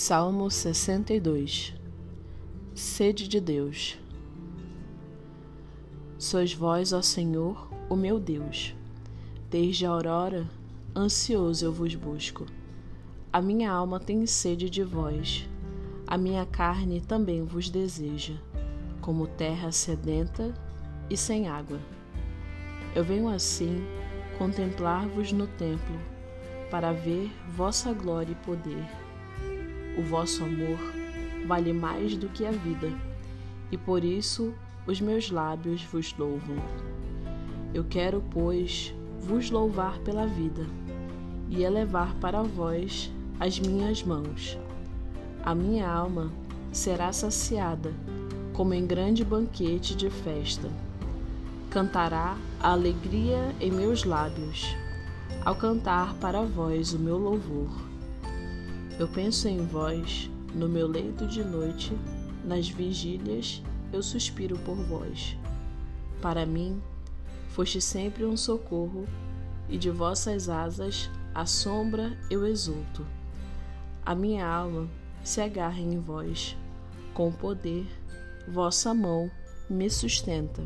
Salmo 62 Sede de Deus Sois vós, ó Senhor, o meu Deus. Desde a aurora, ansioso eu vos busco. A minha alma tem sede de vós, a minha carne também vos deseja, como terra sedenta e sem água. Eu venho assim contemplar-vos no templo, para ver vossa glória e poder o vosso amor vale mais do que a vida, e por isso os meus lábios vos louvam. Eu quero, pois, vos louvar pela vida e elevar para vós as minhas mãos. A minha alma será saciada como em grande banquete de festa. Cantará a alegria em meus lábios, ao cantar para vós o meu louvor. Eu penso em vós, no meu leito de noite, nas vigílias, eu suspiro por vós. Para mim, foste sempre um socorro, e de vossas asas, a sombra, eu exulto. A minha alma se agarra em vós, com poder, vossa mão me sustenta.